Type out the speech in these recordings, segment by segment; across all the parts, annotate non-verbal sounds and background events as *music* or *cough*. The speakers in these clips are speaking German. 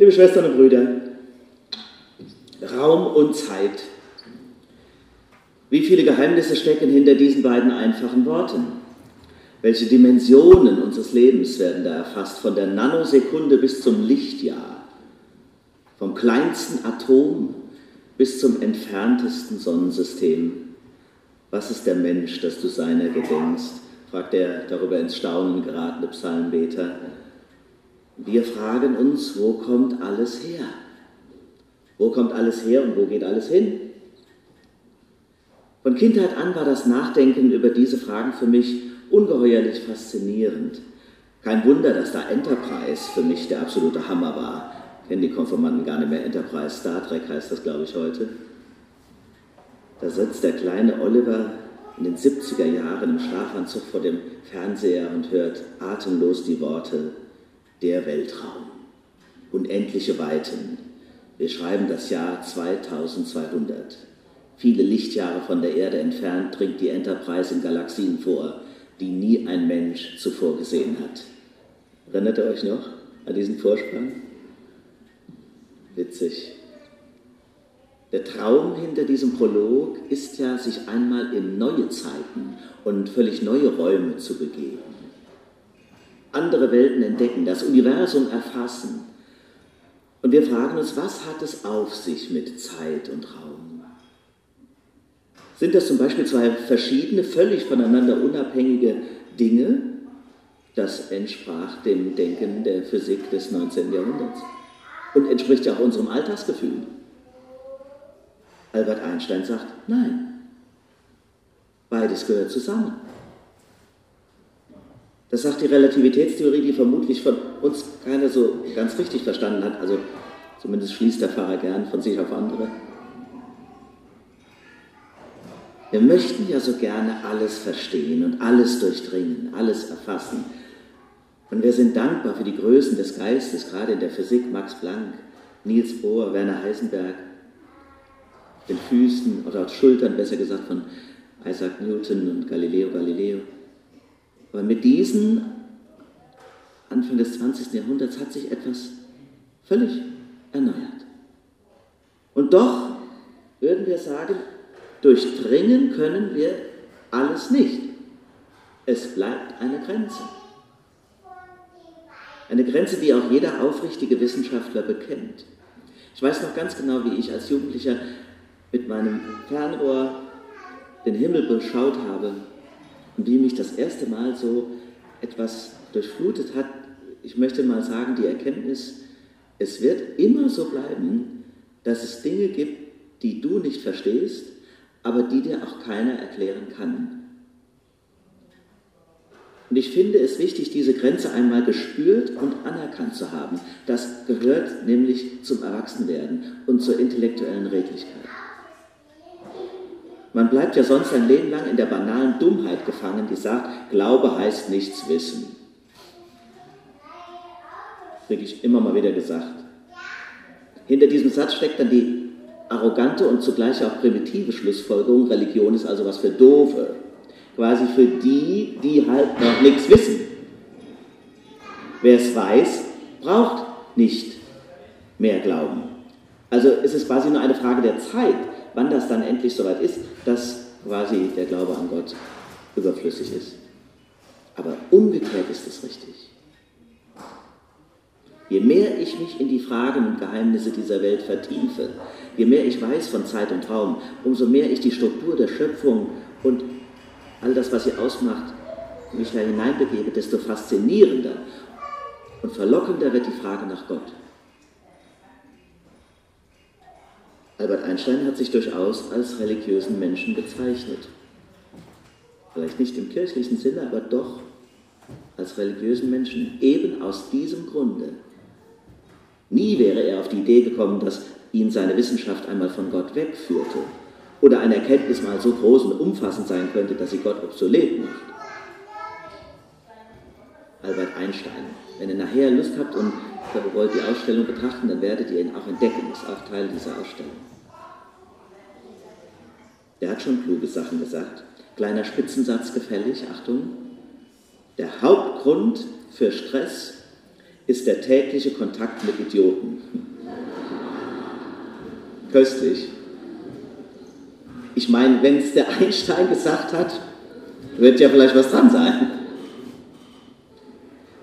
Liebe Schwestern und Brüder, Raum und Zeit. Wie viele Geheimnisse stecken hinter diesen beiden einfachen Worten? Welche Dimensionen unseres Lebens werden da erfasst, von der Nanosekunde bis zum Lichtjahr, vom kleinsten Atom bis zum entferntesten Sonnensystem? Was ist der Mensch, dass du seiner gedenkst? fragt der darüber ins Staunen geratene Psalmbeter. Wir fragen uns, wo kommt alles her? Wo kommt alles her und wo geht alles hin? Von Kindheit an war das Nachdenken über diese Fragen für mich ungeheuerlich faszinierend. Kein Wunder, dass da Enterprise für mich der absolute Hammer war. Kennen die Konformanten gar nicht mehr Enterprise, Star Trek heißt das, glaube ich, heute. Da sitzt der kleine Oliver in den 70er Jahren im Schlafanzug vor dem Fernseher und hört atemlos die Worte der Weltraum. Unendliche Weiten. Wir schreiben das Jahr 2200. Viele Lichtjahre von der Erde entfernt dringt die Enterprise in Galaxien vor, die nie ein Mensch zuvor gesehen hat. Erinnert ihr euch noch an diesen Vorspann? Witzig. Der Traum hinter diesem Prolog ist ja, sich einmal in neue Zeiten und völlig neue Räume zu begeben. Andere Welten entdecken, das Universum erfassen. Und wir fragen uns, was hat es auf sich mit Zeit und Raum? Sind das zum Beispiel zwei verschiedene, völlig voneinander unabhängige Dinge? Das entsprach dem Denken der Physik des 19. Jahrhunderts und entspricht ja auch unserem Alltagsgefühl. Albert Einstein sagt, nein, beides gehört zusammen. Das sagt die Relativitätstheorie, die vermutlich von uns keiner so ganz richtig verstanden hat. Also zumindest schließt der Pfarrer gern von sich auf andere. Wir möchten ja so gerne alles verstehen und alles durchdringen, alles erfassen. Und wir sind dankbar für die Größen des Geistes, gerade in der Physik, Max Planck, Niels Bohr, Werner Heisenberg, den Füßen oder Schultern besser gesagt von Isaac Newton und Galileo Galileo. Aber mit diesen Anfang des 20. Jahrhunderts hat sich etwas völlig erneuert. Und doch würden wir sagen, durchdringen können wir alles nicht. Es bleibt eine Grenze. Eine Grenze, die auch jeder aufrichtige Wissenschaftler bekennt. Ich weiß noch ganz genau, wie ich als Jugendlicher mit meinem Fernrohr den Himmel beschaut habe und wie mich das erste Mal so etwas durchflutet hat. Ich möchte mal sagen, die Erkenntnis, es wird immer so bleiben, dass es Dinge gibt, die du nicht verstehst, aber die dir auch keiner erklären kann. Und ich finde es wichtig, diese Grenze einmal gespürt und anerkannt zu haben. Das gehört nämlich zum Erwachsenwerden und zur intellektuellen Redlichkeit. Man bleibt ja sonst ein Leben lang in der banalen Dummheit gefangen, die sagt, Glaube heißt nichts wissen. Kriege ich immer mal wieder gesagt. Hinter diesem Satz steckt dann die arrogante und zugleich auch primitive Schlussfolgerung, Religion ist also was für Doofe. Quasi für die, die halt noch nichts wissen. Wer es weiß, braucht nicht mehr Glauben. Also es ist quasi nur eine Frage der Zeit, wann das dann endlich soweit ist, dass quasi der Glaube an Gott überflüssig ist. Aber umgekehrt ist es richtig. Je mehr ich mich in die Fragen und Geheimnisse dieser Welt vertiefe, je mehr ich weiß von Zeit und Raum, umso mehr ich die Struktur der Schöpfung und all das, was sie ausmacht, mich da hineinbegebe, desto faszinierender und verlockender wird die Frage nach Gott. Albert Einstein hat sich durchaus als religiösen Menschen bezeichnet. Vielleicht nicht im kirchlichen Sinne, aber doch als religiösen Menschen, eben aus diesem Grunde. Nie wäre er auf die Idee gekommen, dass ihn seine Wissenschaft einmal von Gott wegführte oder eine Erkenntnis mal so groß und umfassend sein könnte, dass sie Gott obsolet macht. Albert Einstein. Wenn ihr nachher Lust habt und wollt die Ausstellung betrachten, dann werdet ihr ihn auch entdecken. Das ist auch Teil dieser Ausstellung. Der hat schon kluge Sachen gesagt. Kleiner Spitzensatz gefällig, Achtung. Der Hauptgrund für Stress ist der tägliche Kontakt mit Idioten. *laughs* Köstlich. Ich meine, wenn es der Einstein gesagt hat, wird ja vielleicht was dran sein.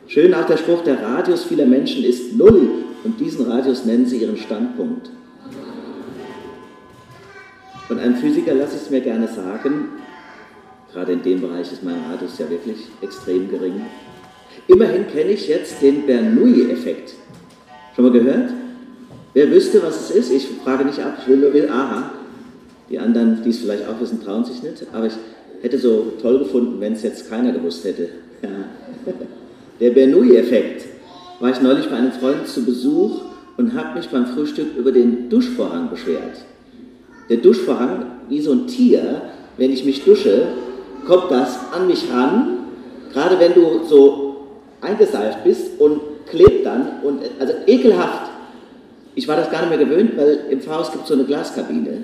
Schön auch der Spruch, der Radius vieler Menschen ist null und diesen Radius nennen sie ihren Standpunkt. Von einem Physiker lasse ich es mir gerne sagen, gerade in dem Bereich ist mein Radius ja wirklich extrem gering. Immerhin kenne ich jetzt den Bernoulli-Effekt. Schon mal gehört? Wer wüsste, was es ist? Ich frage nicht ab, ich will nur will, aha. Die anderen, die es vielleicht auch wissen, trauen sich nicht. Aber ich hätte so toll gefunden, wenn es jetzt keiner gewusst hätte. Ja. *laughs* Der Bernoulli-Effekt. War ich neulich bei einem Freund zu Besuch und habe mich beim Frühstück über den Duschvorhang beschwert. Der Duschvorhang, wie so ein Tier, wenn ich mich dusche, kommt das an mich ran, gerade wenn du so eingeseift bist und klebt dann und also ekelhaft. Ich war das gar nicht mehr gewöhnt, weil im Pfarrhaus gibt es so eine Glaskabine.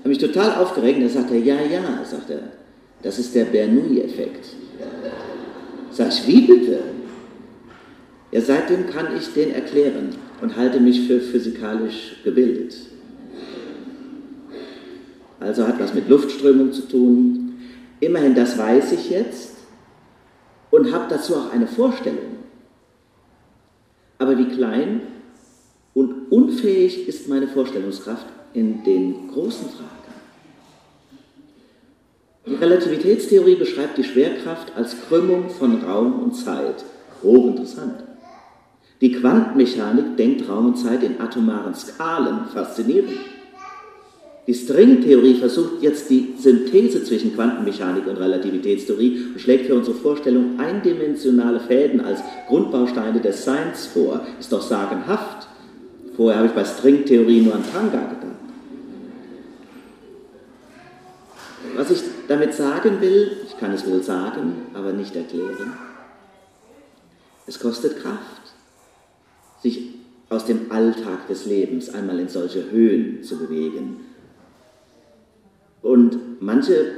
Habe mich total aufgeregt und er sagte, ja, ja, sagt er, das ist der Bernoulli-Effekt. Sag ich, wie bitte? Ja, seitdem kann ich den erklären und halte mich für physikalisch gebildet. Also hat was mit Luftströmung zu tun. Immerhin, das weiß ich jetzt und habe dazu auch eine Vorstellung. Aber wie klein und unfähig ist meine Vorstellungskraft in den großen Fragen. Die Relativitätstheorie beschreibt die Schwerkraft als Krümmung von Raum und Zeit. Hochinteressant. Die Quantenmechanik denkt Raum und Zeit in atomaren Skalen. Faszinierend. Die Stringtheorie versucht jetzt die Synthese zwischen Quantenmechanik und Relativitätstheorie und schlägt für unsere Vorstellung eindimensionale Fäden als Grundbausteine des Seins vor. Ist doch sagenhaft. Vorher habe ich bei Stringtheorie nur an Tanga gedacht. Was ich damit sagen will, ich kann es wohl sagen, aber nicht erklären, es kostet Kraft, sich aus dem Alltag des Lebens einmal in solche Höhen zu bewegen und manche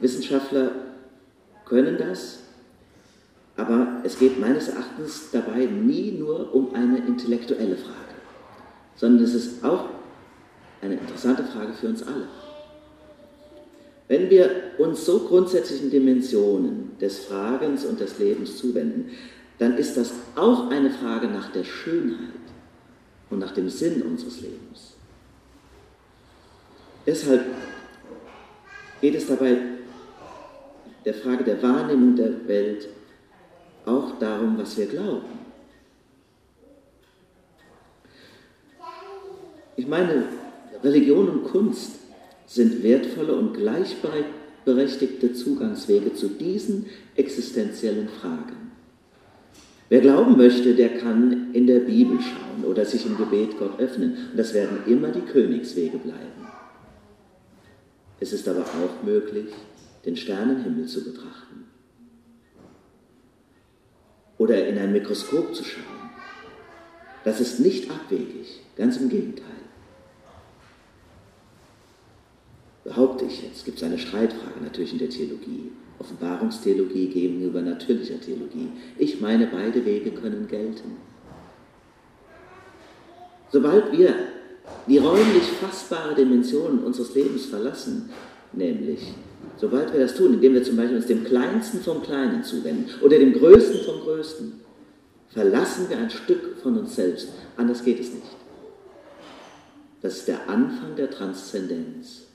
Wissenschaftler können das, aber es geht meines Erachtens dabei nie nur um eine intellektuelle Frage, sondern es ist auch eine interessante Frage für uns alle. Wenn wir uns so grundsätzlichen Dimensionen des Fragens und des Lebens zuwenden, dann ist das auch eine Frage nach der Schönheit und nach dem Sinn unseres Lebens. Deshalb geht es dabei der Frage der Wahrnehmung der Welt auch darum, was wir glauben. Ich meine, Religion und Kunst sind wertvolle und gleichberechtigte Zugangswege zu diesen existenziellen Fragen. Wer glauben möchte, der kann in der Bibel schauen oder sich im Gebet Gott öffnen. Und das werden immer die Königswege bleiben. Es ist aber auch möglich, den Sternenhimmel zu betrachten oder in ein Mikroskop zu schauen. Das ist nicht abwegig, ganz im Gegenteil. Behaupte ich jetzt, gibt es eine Streitfrage natürlich in der Theologie. Offenbarungstheologie gegenüber natürlicher Theologie. Ich meine, beide Wege können gelten. Sobald wir die räumlich fassbare Dimension unseres Lebens verlassen, nämlich sobald wir das tun, indem wir zum Beispiel uns dem Kleinsten vom Kleinen zuwenden oder dem Größten vom Größten, verlassen wir ein Stück von uns selbst. Anders geht es nicht. Das ist der Anfang der Transzendenz.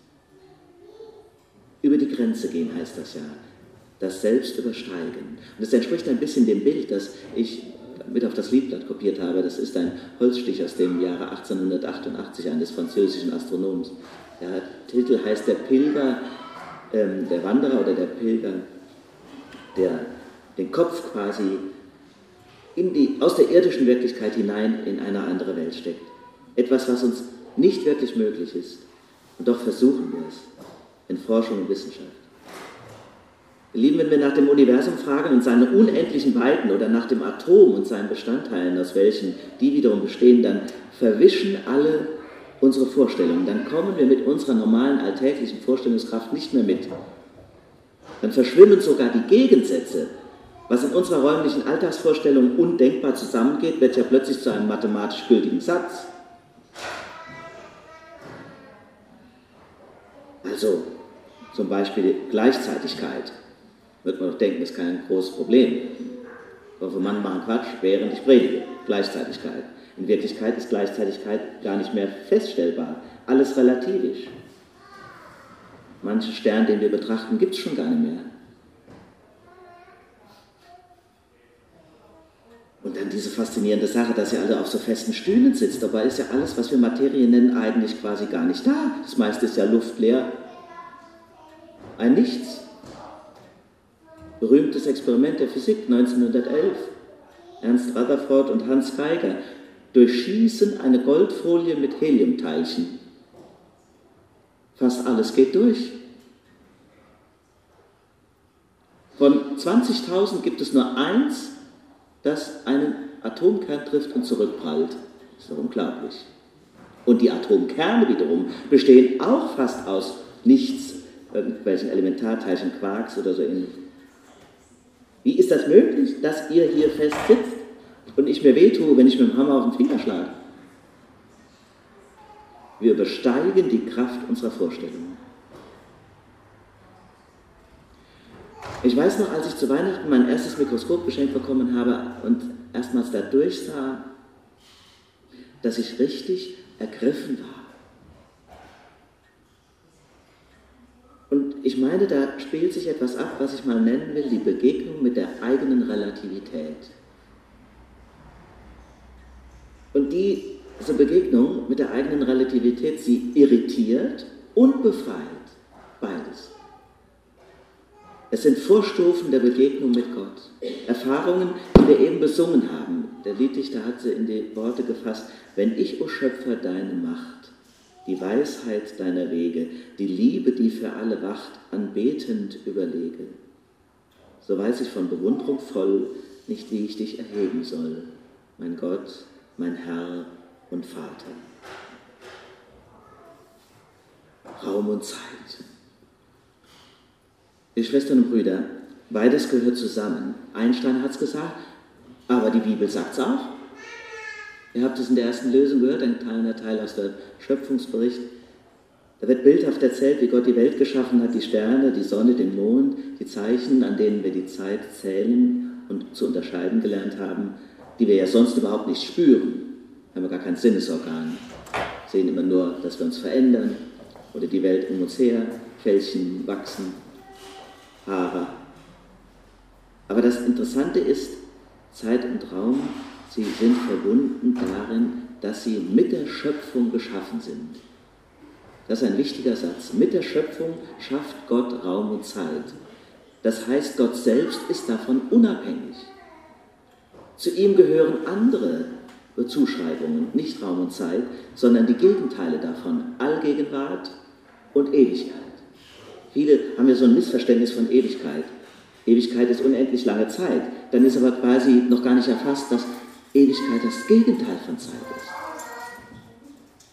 Über die Grenze gehen heißt das ja. Das Selbst übersteigen. Und das entspricht ein bisschen dem Bild, das ich mit auf das Liedblatt kopiert habe. Das ist ein Holzstich aus dem Jahre 1888 eines französischen Astronoms. Der Titel heißt Der Pilger, ähm, der Wanderer oder der Pilger, der den Kopf quasi die, aus der irdischen Wirklichkeit hinein in eine andere Welt steckt. Etwas, was uns nicht wirklich möglich ist. Und doch versuchen wir es in Forschung und Wissenschaft. Lieben, wenn wir nach dem Universum fragen und seine unendlichen Weiten oder nach dem Atom und seinen Bestandteilen, aus welchen die wiederum bestehen, dann verwischen alle unsere Vorstellungen. Dann kommen wir mit unserer normalen alltäglichen Vorstellungskraft nicht mehr mit. Dann verschwimmen sogar die Gegensätze, Was in unserer räumlichen Alltagsvorstellung undenkbar zusammengeht, wird ja plötzlich zu einem mathematisch gültigen Satz. Also zum Beispiel Gleichzeitigkeit. Wird man doch denken, das ist kein großes Problem. Konfirmanden machen Quatsch, während ich predige. Gleichzeitigkeit. In Wirklichkeit ist Gleichzeitigkeit gar nicht mehr feststellbar. Alles relativisch. Manche Sterne, den wir betrachten, gibt es schon gar nicht mehr. Und dann diese faszinierende Sache, dass ihr alle auf so festen Stühlen sitzt. Dabei ist ja alles, was wir Materie nennen, eigentlich quasi gar nicht da. Das meiste ist ja luftleer. Ein Nichts. Berühmtes Experiment der Physik 1911. Ernst Rutherford und Hans Geiger durchschießen eine Goldfolie mit Heliumteilchen. Fast alles geht durch. Von 20.000 gibt es nur eins, das einen Atomkern trifft und zurückprallt. Das ist doch unglaublich. Und die Atomkerne wiederum bestehen auch fast aus nichts, irgendwelchen Elementarteilchen, Quarks oder so ähnlich. Wie ist das möglich, dass ihr hier fest sitzt und ich mir wehtue, wenn ich mit dem Hammer auf den Finger schlage? Wir übersteigen die Kraft unserer Vorstellungen. Ich weiß noch, als ich zu Weihnachten mein erstes Mikroskop geschenkt bekommen habe und erstmals da durchsah, dass ich richtig ergriffen war. Und ich meine, da spielt sich etwas ab, was ich mal nennen will, die Begegnung mit der eigenen Relativität. Und diese Begegnung mit der eigenen Relativität, sie irritiert und befreit. Beides. Es sind Vorstufen der Begegnung mit Gott. Erfahrungen, die wir eben besungen haben. Der Lieddichter hat sie in die Worte gefasst. Wenn ich, o Schöpfer, deine Macht, die Weisheit deiner Wege, die Liebe, die für alle wacht, anbetend überlege, so weiß ich von Bewunderung voll nicht, wie ich dich erheben soll, mein Gott, mein Herr und Vater. Raum und Zeit. Ihr Schwestern und Brüder, beides gehört zusammen. Einstein hat es gesagt, aber die Bibel sagt es auch. Ihr habt es in der ersten Lösung gehört, ein kleiner Teil aus der Schöpfungsbericht. Da wird bildhaft erzählt, wie Gott die Welt geschaffen hat, die Sterne, die Sonne, den Mond, die Zeichen, an denen wir die Zeit zählen und zu unterscheiden gelernt haben, die wir ja sonst überhaupt nicht spüren. Wir haben wir gar kein Sinnesorgan. Wir sehen immer nur, dass wir uns verändern oder die Welt um uns her, Fältchen wachsen, Haare. Aber das Interessante ist, Zeit und Raum, sie sind verbunden darin, dass sie mit der Schöpfung geschaffen sind. Das ist ein wichtiger Satz. Mit der Schöpfung schafft Gott Raum und Zeit. Das heißt, Gott selbst ist davon unabhängig. Zu ihm gehören andere Zuschreibungen, nicht Raum und Zeit, sondern die Gegenteile davon, Allgegenwart und Ewigkeit. Viele haben ja so ein Missverständnis von Ewigkeit. Ewigkeit ist unendlich lange Zeit. Dann ist aber quasi noch gar nicht erfasst, dass Ewigkeit das Gegenteil von Zeit ist.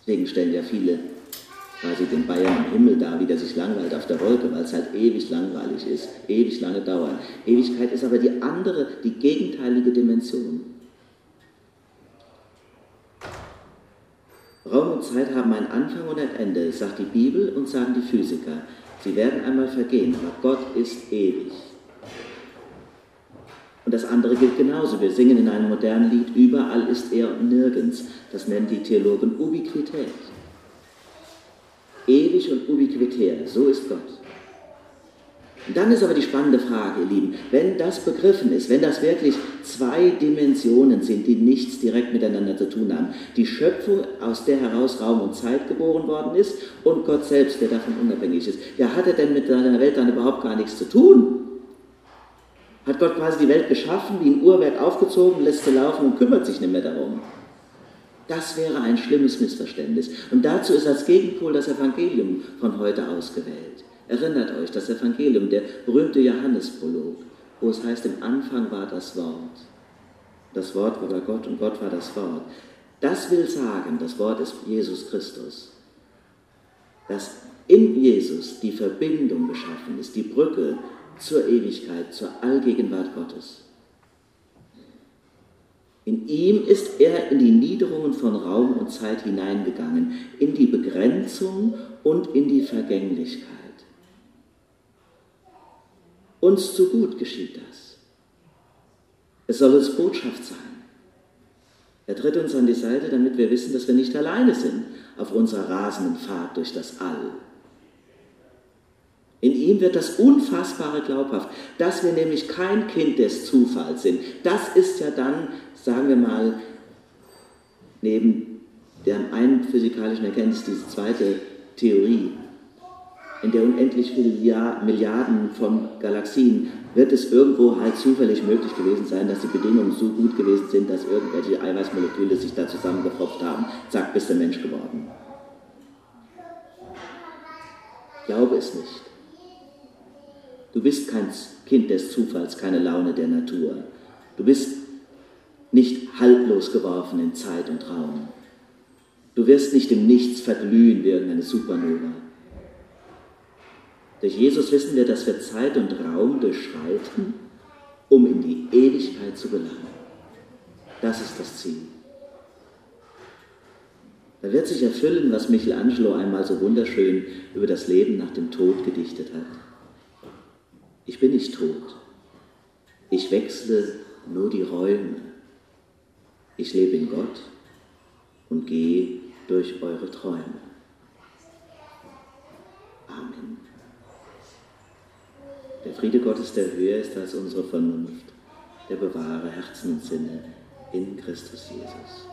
Deswegen stellen ja viele quasi den Bayern im Himmel dar, wie der sich langweilt auf der Wolke, weil es halt ewig langweilig ist, ewig lange dauert. Ewigkeit ist aber die andere, die gegenteilige Dimension. Raum und Zeit haben einen Anfang und ein Ende, sagt die Bibel und sagen die Physiker. Sie werden einmal vergehen, aber Gott ist ewig. Und das andere gilt genauso. Wir singen in einem modernen Lied, überall ist er und nirgends. Das nennen die Theologen Ubiquität. Ewig und ubiquitär, so ist Gott. Und dann ist aber die spannende Frage, ihr Lieben, wenn das begriffen ist, wenn das wirklich zwei Dimensionen sind, die nichts direkt miteinander zu tun haben, die Schöpfung, aus der heraus Raum und Zeit geboren worden ist und Gott selbst, der davon unabhängig ist, ja, hat er denn mit seiner Welt dann überhaupt gar nichts zu tun? Hat Gott quasi die Welt geschaffen, wie ein Uhrwerk aufgezogen, lässt sie laufen und kümmert sich nicht mehr darum? Das wäre ein schlimmes Missverständnis. Und dazu ist als Gegenpol das Evangelium von heute ausgewählt. Erinnert euch, das Evangelium, der berühmte Johannesprolog, wo es heißt, im Anfang war das Wort. Das Wort war bei Gott und Gott war das Wort. Das will sagen, das Wort ist Jesus Christus, dass in Jesus die Verbindung geschaffen ist, die Brücke zur Ewigkeit, zur Allgegenwart Gottes. In ihm ist er in die Niederungen von Raum und Zeit hineingegangen, in die Begrenzung und in die Vergänglichkeit. Uns zu gut geschieht das. Es soll uns Botschaft sein. Er tritt uns an die Seite, damit wir wissen, dass wir nicht alleine sind auf unserer rasenden Fahrt durch das All. In ihm wird das Unfassbare glaubhaft, dass wir nämlich kein Kind des Zufalls sind. Das ist ja dann, sagen wir mal, neben der einen physikalischen Erkenntnis diese zweite Theorie, in der unendlich viele Milliarden von Galaxien wird es irgendwo halt zufällig möglich gewesen sein, dass die Bedingungen so gut gewesen sind, dass irgendwelche Eiweißmoleküle sich da zusammengepropft haben. Zack, bist du Mensch geworden. Glaube es nicht. Du bist kein Kind des Zufalls, keine Laune der Natur. Du bist nicht haltlos geworfen in Zeit und Raum. Du wirst nicht im Nichts verglühen wie irgendeine Supernova. Durch Jesus wissen wir, dass wir Zeit und Raum durchschreiten, um in die Ewigkeit zu gelangen. Das ist das Ziel. Da wird sich erfüllen, was Michelangelo einmal so wunderschön über das Leben nach dem Tod gedichtet hat. Ich bin nicht tot. Ich wechsle nur die Räume. Ich lebe in Gott und gehe durch eure Träume. Amen. Der Friede Gottes, der höher ist als unsere Vernunft, der bewahre Herzen und Sinne in Christus Jesus.